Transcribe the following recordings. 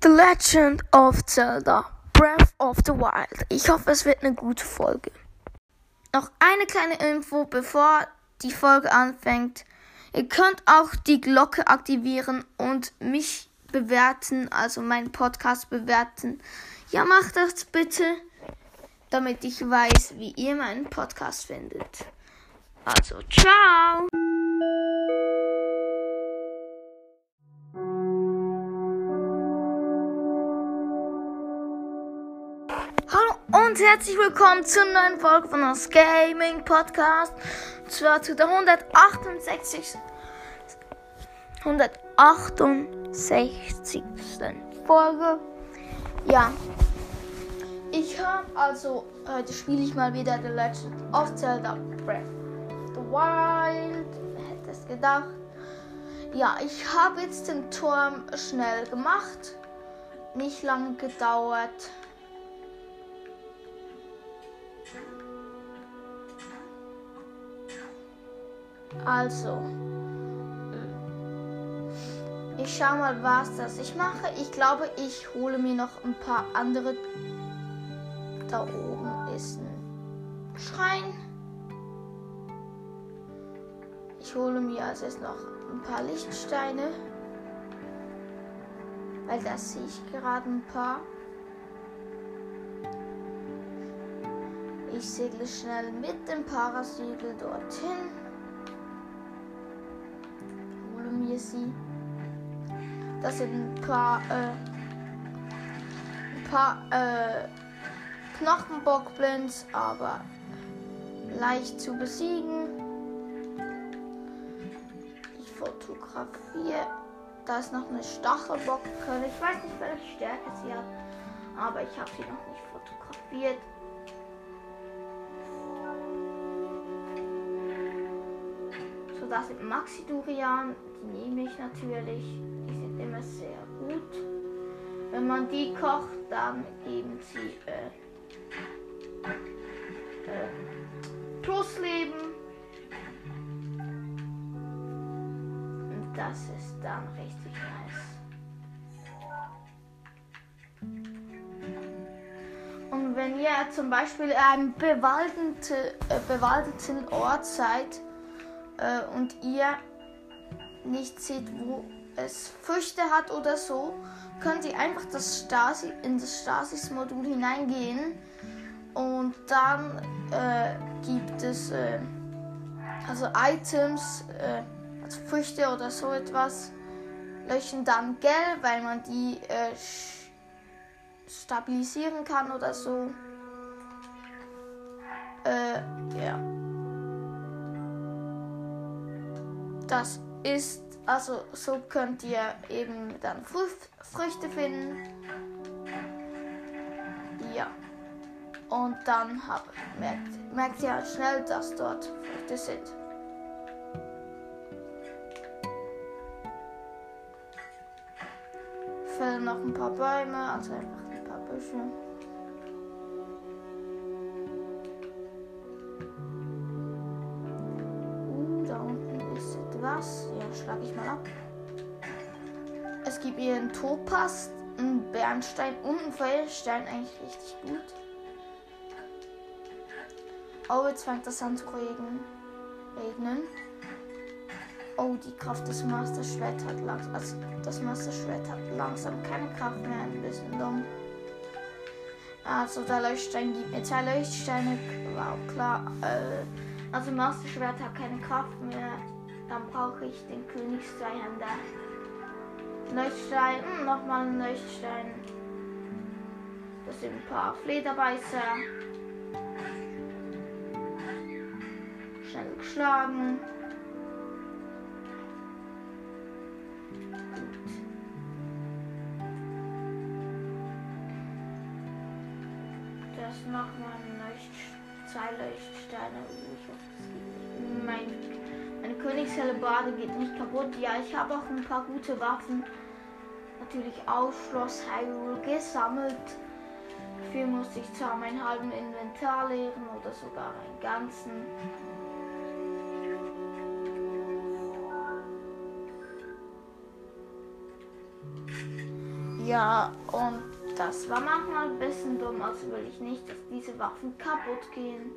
The Legend of Zelda Breath of the Wild. Ich hoffe, es wird eine gute Folge. Noch eine kleine Info, bevor die Folge anfängt. Ihr könnt auch die Glocke aktivieren und mich bewerten, also meinen Podcast bewerten. Ja, macht das bitte, damit ich weiß, wie ihr meinen Podcast findet. Also, ciao! Und herzlich willkommen zur neuen Folge von uns Gaming Podcast. Und zwar zu der 168. 168. Folge. Ja. Ich habe also, heute spiele ich mal wieder The Legend of Zelda Breath of the Wild. Wer hätte es gedacht? Ja, ich habe jetzt den Turm schnell gemacht. Nicht lange gedauert. Also, ich schau mal, was das ich mache. Ich glaube, ich hole mir noch ein paar andere. Da oben ist ein Schrein. Ich hole mir als erstes noch ein paar Lichtsteine. Weil das sehe ich gerade ein paar. Ich segle schnell mit dem Parasegel dorthin. Sie. Das sind ein paar, äh, ein paar äh, Knochenbockblins, aber leicht zu besiegen. Ich fotografiere. Da ist noch eine Stachelbockkölle. Ich weiß nicht, welche Stärke sie hat, aber ich habe sie noch nicht fotografiert. Das sind Maxi-Durian. Die nehme ich natürlich. Die sind immer sehr gut. Wenn man die kocht, dann geben sie äh, äh, Plusleben. Und das ist dann richtig nice. Und wenn ihr zum Beispiel in einem bewaldete, äh, bewaldeten Ort seid äh, und ihr nicht seht, wo es Früchte hat oder so, könnt ihr einfach das Stasi, in das Stasis-Modul hineingehen und dann äh, gibt es äh, also Items, äh, also Früchte oder so etwas, löschen dann gelb, weil man die äh, stabilisieren kann oder so. Äh, ja. Das ist, also so könnt ihr eben dann Frü Früchte finden. Ja. Und dann hab, merkt, merkt ihr halt schnell, dass dort Früchte sind. Fällen noch ein paar Bäume, also einfach ein paar Büsche. Einen Topaz, einen Bernstein und einen Feuerstein, eigentlich richtig gut. Oh, jetzt fängt das an zu regnen. Oh, die Kraft des Master Schwert hat langsam. Also das Master Schwert hat langsam keine Kraft mehr. Ein bisschen dumm. Also der Leuchtstein gibt mir zwei Leuchtsteine. Wow, klar. Äh, also Master Schwert hat keine Kraft mehr. Dann brauche ich den Königszweihänder. Leuchtstein, hm, nochmal ein Leuchtstein. Das sind ein paar Flederbeißer. Schnell geschlagen. Das nochmal Leucht zwei Leuchtsteine. Uh, ich hoffe, es geht nicht. Mein, meine Königshellebade geht nicht kaputt. Ja, ich habe auch ein paar gute Waffen. Natürlich auch Schloss Hyrule gesammelt. Dafür musste ich zwar meinen halben Inventar leeren oder sogar einen ganzen. Ja, und das war manchmal ein bisschen dumm, also will ich nicht, dass diese Waffen kaputt gehen.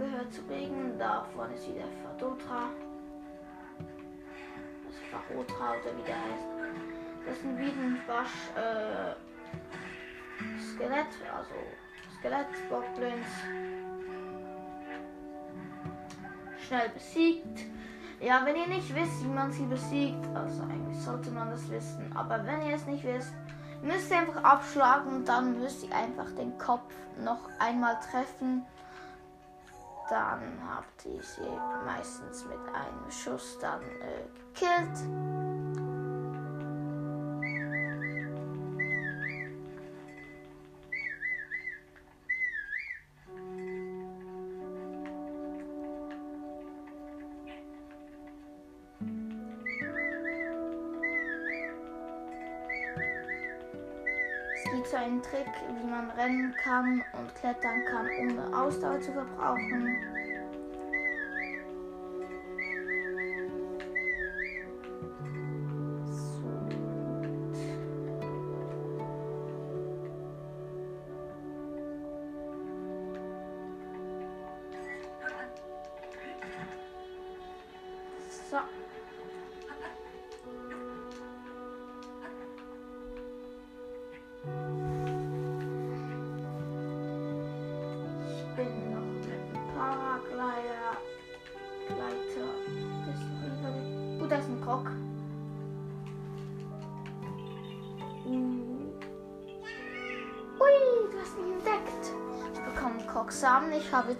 Aufgehört zu regnen, da vorne ist wieder Fadotra. Das Farotra oder wie der heißt. Das ist ein Wiedenwasch äh, Skelett, also Skelett-Goblins. Schnell besiegt. Ja, wenn ihr nicht wisst, wie man sie besiegt, also eigentlich sollte man das wissen, aber wenn ihr es nicht wisst, müsst ihr einfach abschlagen und dann müsst ihr einfach den Kopf noch einmal treffen. Dann habt ihr sie meistens mit einem Schuss dann äh, gekillt. So einen Trick, wie man rennen kann und klettern kann, ohne Ausdauer zu verbrauchen.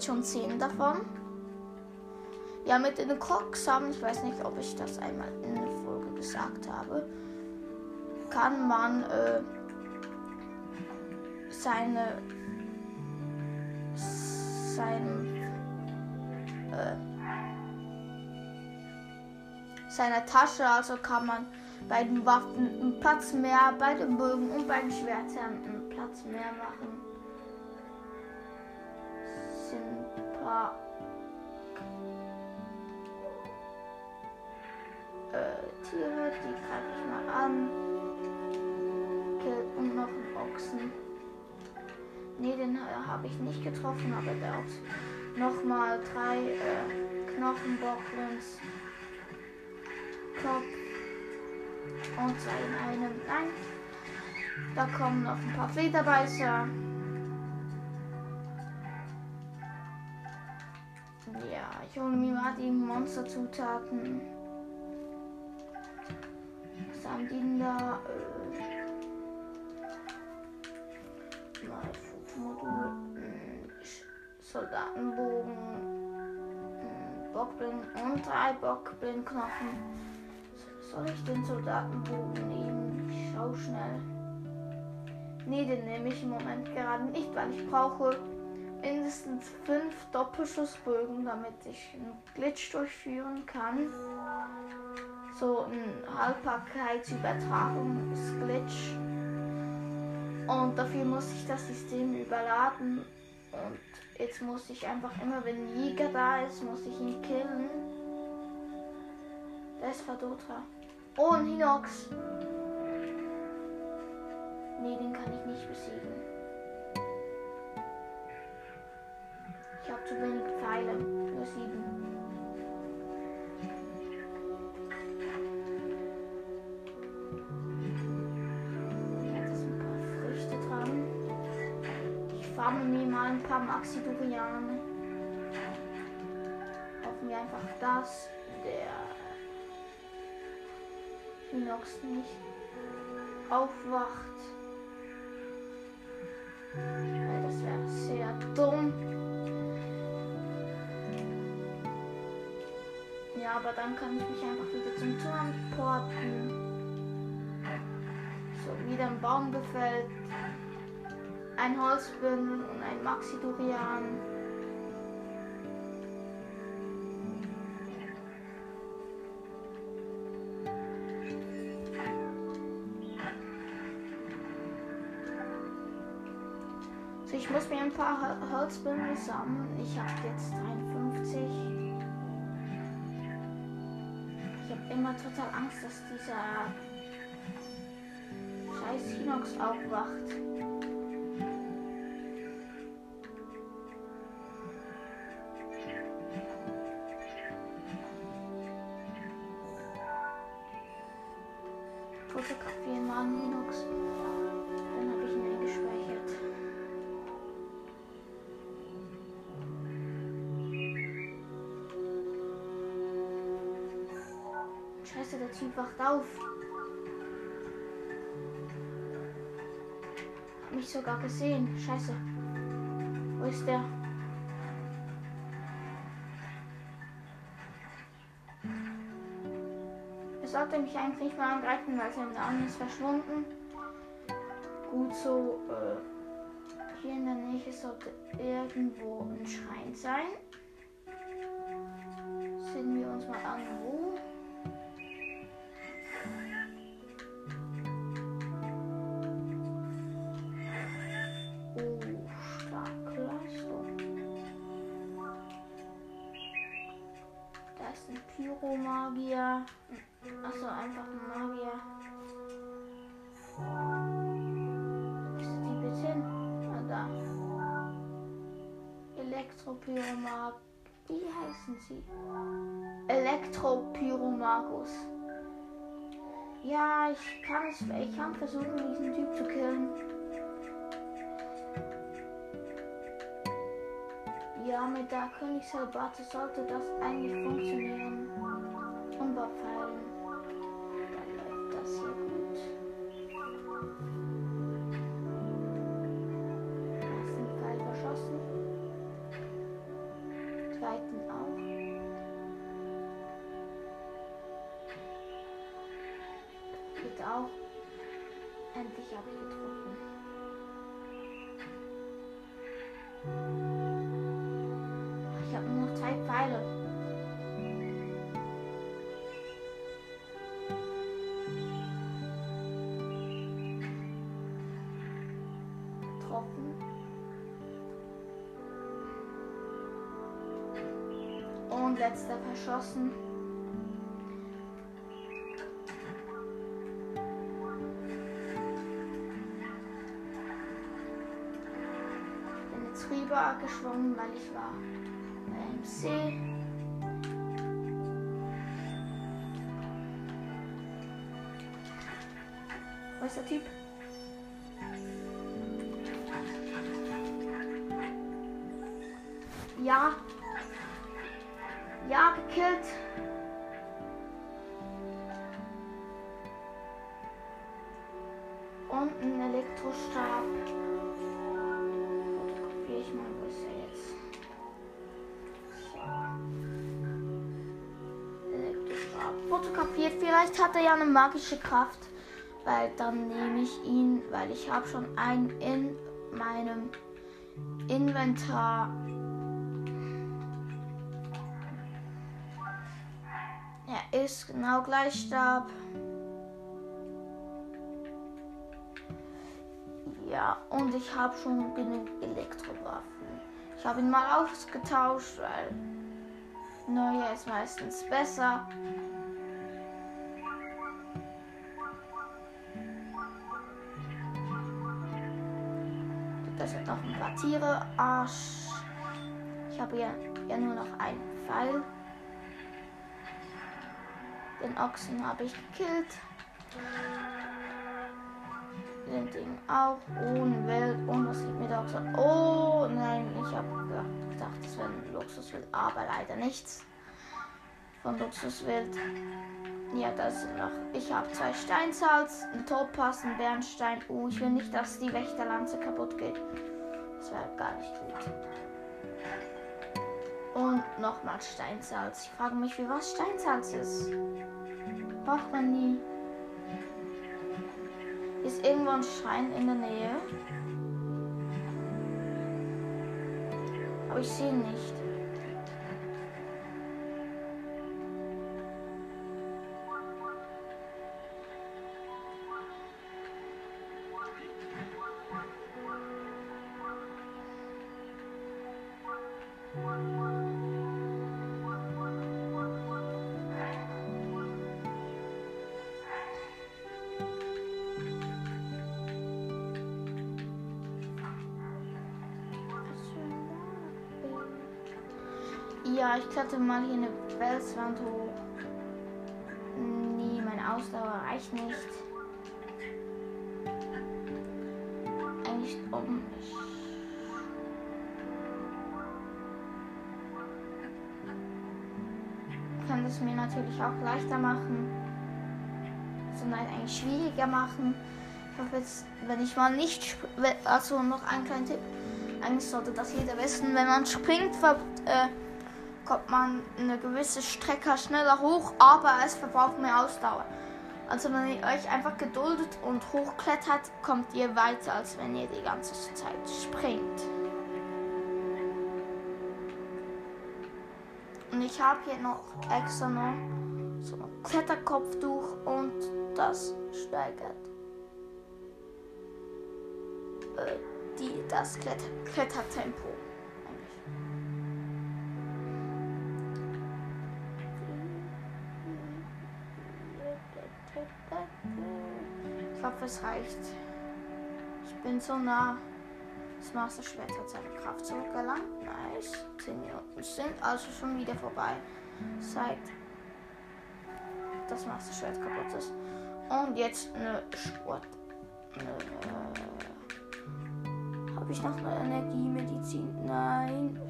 Jetzt schon 10 davon. Ja, mit den Krogsamen, ich weiß nicht, ob ich das einmal in der Folge gesagt habe, kann man äh, seine sein, äh, seine Tasche, also kann man bei den Waffen einen Platz mehr, bei den Bögen und bei den Schwertern einen Platz mehr machen. Paar äh, Tiere, die greife ich mal an. Und noch einen Ochsen. Ne, den äh, habe ich nicht getroffen, aber der hat nochmal drei äh, Knochenbocklins. Kopf und zwei in einem. Nein. Da kommen noch ein paar Flederbeißer. Ich hole mir mal die Monsterzutaten. Was haben die denn da? Äh, mal Fotomodul, äh, Soldatenbogen, äh, Bockblind und drei Bockblindknochen. Soll ich den Soldatenbogen nehmen? Ich schau schnell. Nee, den nehme ich im Moment gerade nicht, weil ich brauche mindestens fünf Doppelschussbögen, damit ich einen Glitch durchführen kann. So ein Haltbarkeitsübertragungsglitch. Und dafür muss ich das System überladen. Und jetzt muss ich einfach immer, wenn Jäger da ist, muss ich ihn killen. Der ist Fadotra. Oh, ein Hinox. Nee, den kann ich nicht besiegen. Habe zu wenig Pfeile. Nur sieben. Jetzt ein paar Früchte dran. Ich farme mir mal ein paar Maxidurianer. Hoffen wir einfach, dass der Hinox nicht aufwacht. Weil das wäre sehr dumm. Ja, aber dann kann ich mich einfach wieder zum Turm porten. So, wieder ein Baum gefällt. Ein Holzbündel und ein Maxi-Durian. So, ich muss mir ein paar Hol- Holzbündel sammeln. Ich habe jetzt 53. immer total Angst, dass dieser scheiß Hinox aufwacht. Fotografieren mal Hinox. Wacht auf. Hab mich sogar gesehen. Scheiße. Wo ist der? Er sollte mich eigentlich nicht mal angreifen, weil sein Name ist verschwunden. Gut so. Äh, hier in der Nähe sollte irgendwo ein Schrein sein. Pyromagier. Achso, einfach ein Magier. Ist die bitte hin? Ah, da. Elektropyromag. Wie heißen sie? Elektropyromagus. Ja, ich kann es. Ich kann versuchen, diesen Typ zu killen. Ja, mit der Königshelbarte sollte das eigentlich funktionieren. Unbefallen. Dann Getroffen. Und letzter verschossen. Bin jetzt rüber geschwommen, weil ich war im See. Wo ist der Typ? Vielleicht hat er ja eine magische Kraft. Weil dann nehme ich ihn, weil ich habe schon einen in meinem Inventar. Er ist genau gleich Stab. Ja, und ich habe schon genug Elektrowaffen. Ich habe ihn mal ausgetauscht, weil neue ist meistens besser. Tiere. Arsch. Ich habe ja, ja nur noch einen Pfeil. Den Ochsen habe ich gekillt. Den Ding auch. Ohne Welt. Und was liegt mir da so? Oh nein, ich habe gedacht, das wäre ein Luxuswild. Aber leider nichts von Luxuswild. Ja, das sind noch. Ich habe zwei Steinsalz, ein Topaz, ein Bernstein. Oh, ich will nicht, dass die Wächterlanze kaputt geht. Das wäre gar nicht gut. Und nochmal Steinsalz. Ich frage mich, wie was Steinsalz ist. Braucht man nie. Ist irgendwo ein Schrein in der Nähe? Aber ich sehe ihn nicht. Kletter mal hier eine Felswand hoch. Nee, meine Ausdauer reicht nicht. Eigentlich oben. Kann das mir natürlich auch leichter machen. Sondern eigentlich schwieriger machen. Ich hoffe jetzt, wenn ich mal nicht. Also noch ein kleiner Tipp. Eigentlich sollte das jeder wissen. Wenn man springt, ver äh, kommt man eine gewisse Strecke schneller hoch, aber es verbraucht mehr Ausdauer. Also wenn ihr euch einfach geduldet und hochklettert, kommt ihr weiter, als wenn ihr die ganze Zeit springt. Und ich habe hier noch extra noch so ein Kletterkopftuch und das steigert äh, die, das Kletter Klettertempo. Ich hoffe, es reicht. Ich bin so nah. Das Masterschwert hat seine Kraft zurückgelangt. Nice. 10 Minuten sind also schon wieder vorbei. Seit das Masterschwert kaputt ist. Und jetzt eine Sport. Habe ich noch eine Energiemedizin? Nein.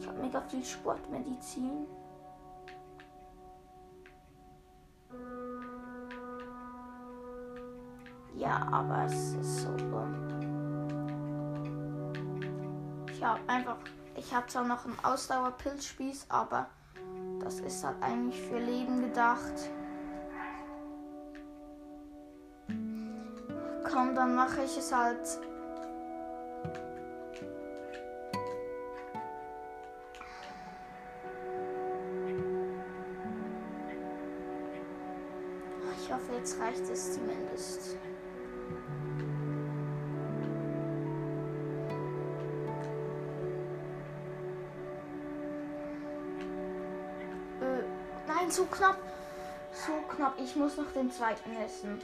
Ich habe mega viel Sportmedizin. Ja, aber es ist so dumm. Ich habe einfach, ich habe zwar noch einen Ausdauerpilzspieß, aber das ist halt eigentlich für Leben gedacht. Komm, dann mache ich es halt. Ich hoffe, jetzt reicht es zumindest. So knapp. So knapp. Ich muss noch den zweiten essen.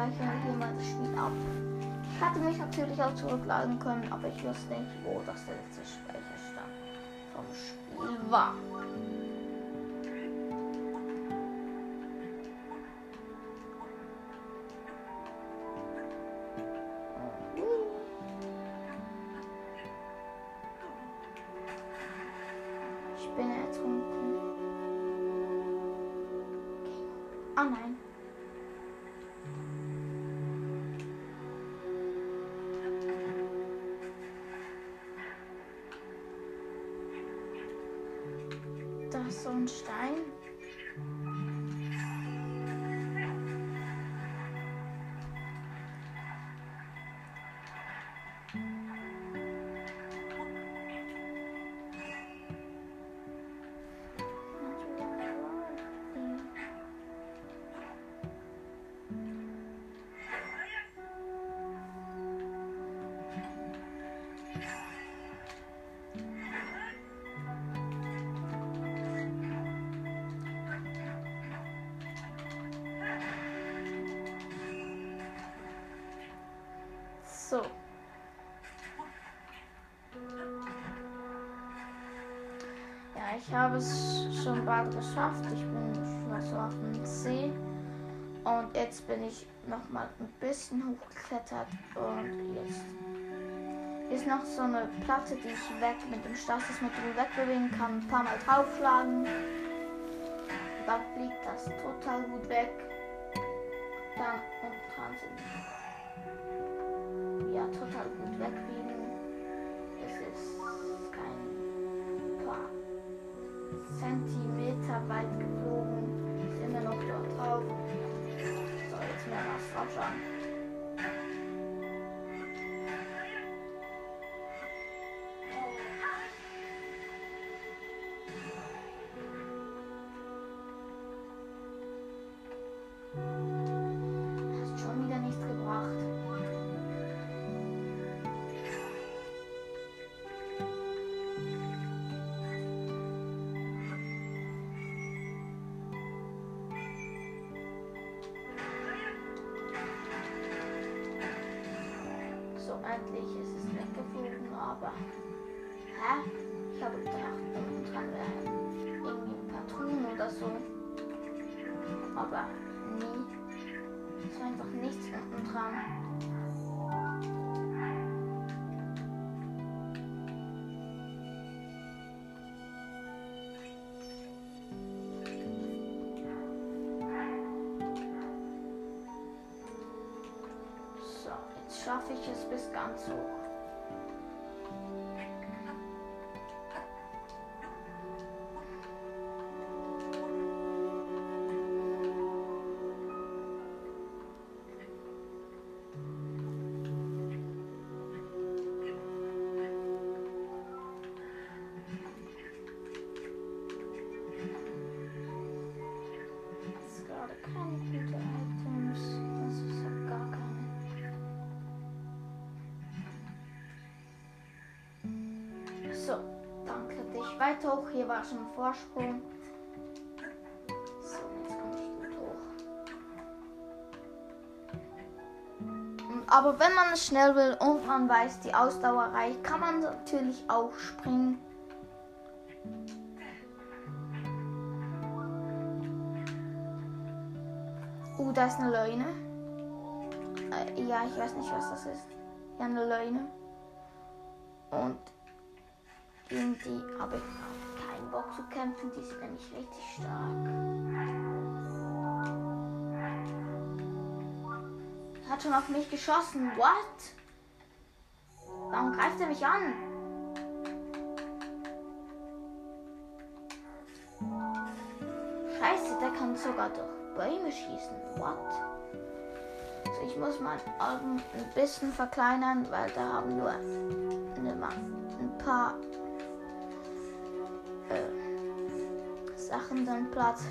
Ich speichere hier mal das Spiel ab. Ich hatte mich natürlich auch zurückladen können, aber ich wusste nicht, wo das der letzte Speicherstand vom Spiel war. So. Ja, ich habe es schon bald geschafft. Ich bin schon so auf dem See. Und jetzt bin ich noch mal ein bisschen hochgeklettert. Und jetzt ist noch so eine Platte, die ich weg mit dem Stas, das mit dem wegbewegen kann. Ein paar Mal draufschlagen. dann fliegt das total gut weg. Dann und kann sie mehr was So, endlich ist es weggeflogen, aber. Hä? Ich habe gedacht, unten dran wäre irgendwie ein Patron oder so. Aber nie. Es war einfach nichts unten dran. Schaffe ich es bis ganz hoch. Weiter hoch. Hier war schon ein Vorsprung. So, jetzt komme ich gut hoch. Aber wenn man es schnell will und man weiß, die Ausdauer reicht, kann man natürlich auch springen. Uh, da ist eine Leune. Äh, ja, ich weiß nicht, was das ist. Ja, eine Leune. Und die habe ich keinen Bock zu kämpfen. Die sind nämlich richtig stark. Hat schon auf mich geschossen. What? Warum greift er mich an? Scheiße, der kann sogar durch Bäume schießen. What? Also ich muss mein Augen ein bisschen verkleinern, weil da haben nur ein paar Sachen dann Platz.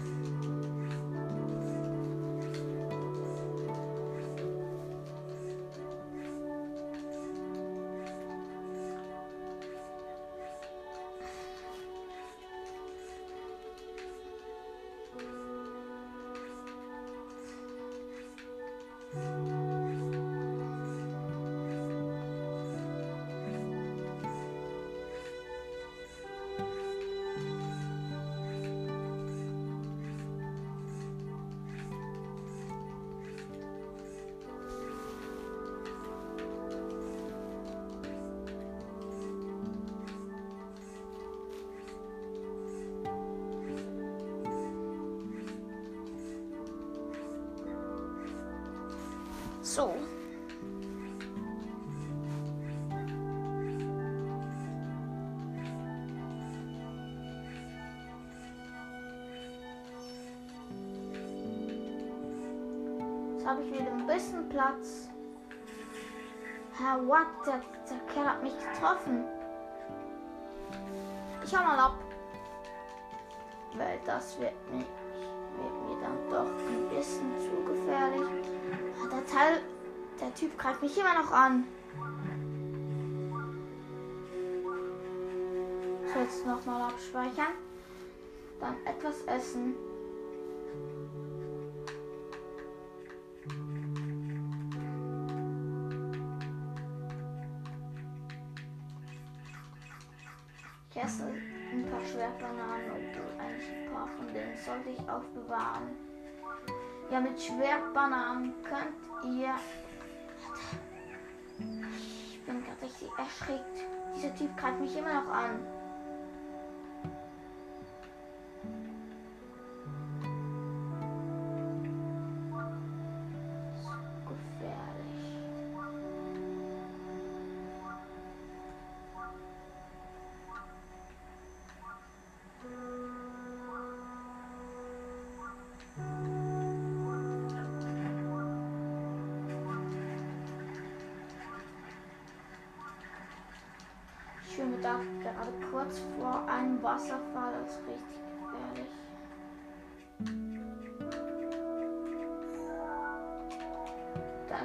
So. Jetzt habe ich wieder ein bisschen Platz. Herr What, der, der Kerl hat mich getroffen. Ich hau mal ab. Weil das wird mir, wird mir dann doch ein bisschen zu gefährlich. Ah, Der Teil, der Typ greift mich immer noch an. So, jetzt nochmal abspeichern. Dann etwas essen. Ich esse ein paar Schwertbananen und ein paar von denen sollte ich aufbewahren. Ja, mit Schwertbananen könnt ihr. Erschreckt. Dieser Typ greift mich immer noch an.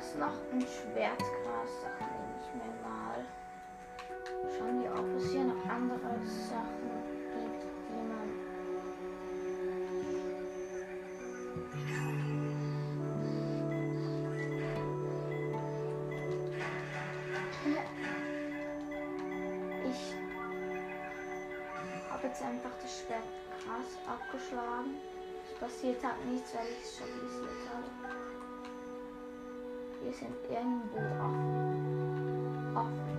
Ist noch ein Schwertgras, das nehme ich mir mal. Schauen wir, ob es hier noch andere Sachen gibt, die man. Ich habe jetzt einfach das Schwertgras abgeschlagen. Es passiert halt nichts, weil ich es schon. Hier sind irgendwo Affen. Affen.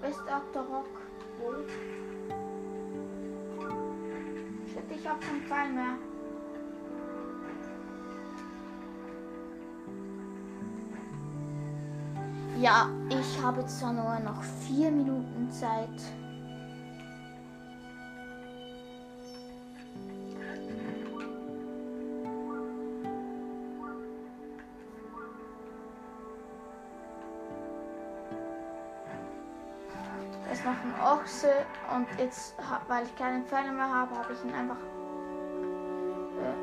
Äh, West Rock. Wo? Shit, ich hab keinen Pfeil mehr. Ja, ich habe zwar nur noch vier Minuten Zeit. Ist noch ein Ochse und jetzt, weil ich keine Pfeile mehr habe, habe ich ihn einfach äh,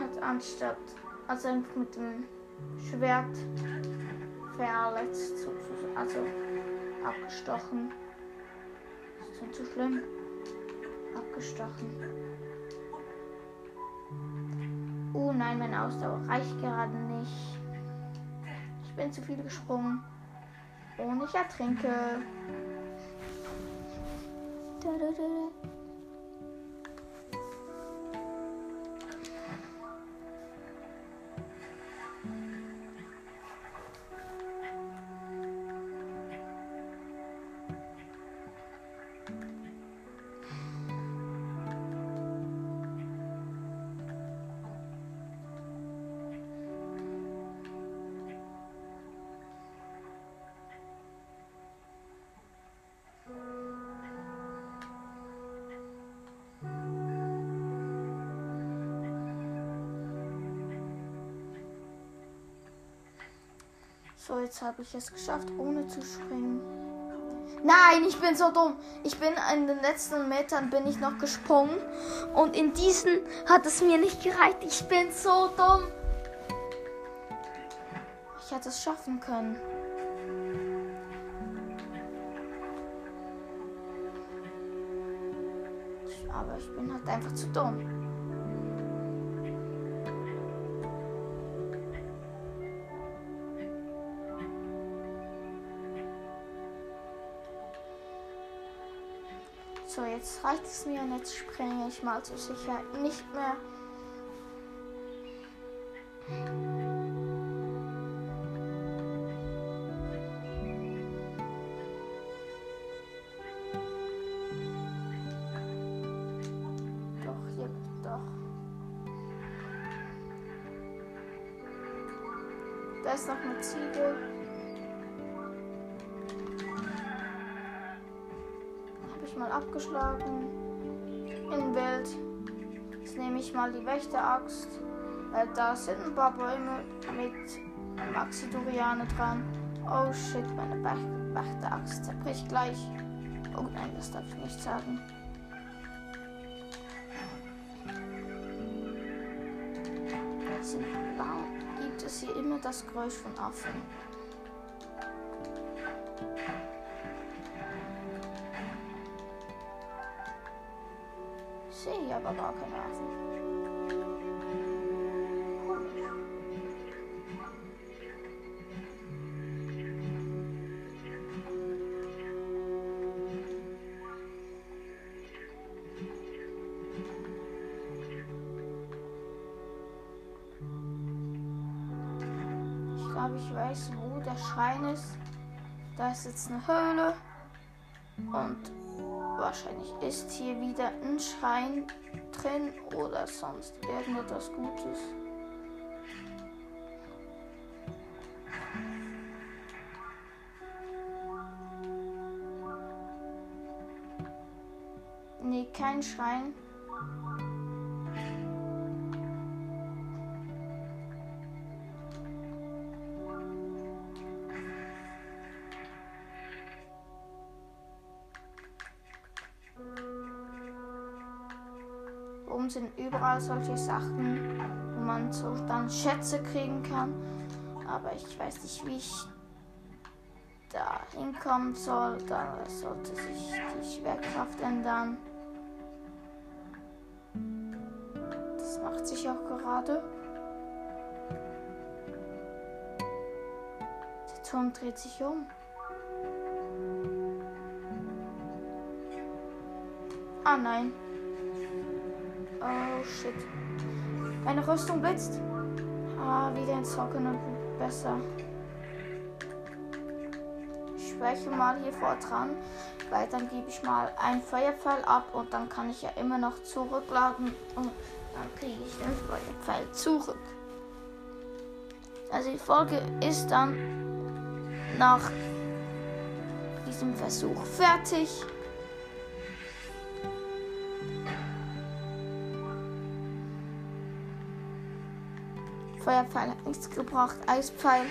halt anstatt, also einfach mit dem Schwert verletzt, also abgestochen. Ist nicht so schlimm. Abgestochen. Oh nein, meine Ausdauer reicht gerade nicht. Ich bin zu viel gesprungen. Und ich ertrinke. Da, da, da, So, jetzt habe ich es geschafft, ohne zu springen. Nein, ich bin so dumm. Ich bin in den letzten Metern bin ich noch gesprungen und in diesen hat es mir nicht gereicht. Ich bin so dumm. Ich hätte es schaffen können. Aber ich bin halt einfach zu dumm. So, jetzt reicht es mir und jetzt springe ich mal zur Sicherheit nicht mehr. Doch, hier, doch. Da ist noch eine Ziege. Abgeschlagen. In Welt. Jetzt nehme ich mal die Wächteraxt. Weil da sind ein paar Bäume mit Maxidoriane dran. Oh shit, meine Wäch- Wächteraxt zerbricht gleich. Oh nein, das darf ich nicht sagen. Gibt es hier immer das Geräusch von Affen? Sehe hier aber gar keine Affen. Ich glaube, ich weiß, wo der Schrein ist. Da ist jetzt eine Höhle. Und wahrscheinlich ist hier wieder ein Schrein drin oder sonst irgendetwas Gutes. Nee, kein Schrein. Oben sind überall solche Sachen, wo man so dann Schätze kriegen kann. Aber ich weiß nicht, wie ich da hinkommen soll. Da sollte sich die Schwerkraft ändern. Das macht sich auch gerade. Der Turm dreht sich um. Ah nein. Oh shit. Meine Rüstung blitzt. Ah, wieder ins und besser. Ich spreche mal hier vor dran, weil dann gebe ich mal ein Feuerpfeil ab und dann kann ich ja immer noch zurückladen und dann kriege ich den Feuerpfeil zurück. Also die Folge ist dann nach diesem Versuch fertig. Feuerpfeil hat nichts gebracht. Eispfeil.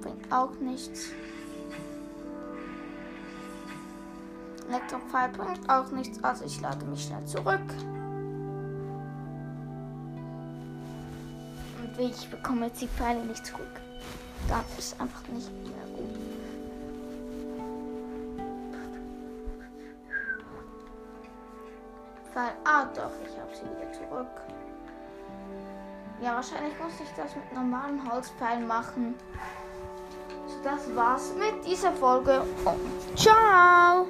Bringt auch nichts. Elektropfeil bringt auch nichts, also ich lade mich schnell zurück. Und ich bekomme jetzt die Pfeile nicht zurück. Das ist einfach nicht mehr Doch, ich habe sie wieder zurück. Ja, wahrscheinlich muss ich das mit normalen Holzpfeilen machen. So, das war's mit dieser Folge und ciao!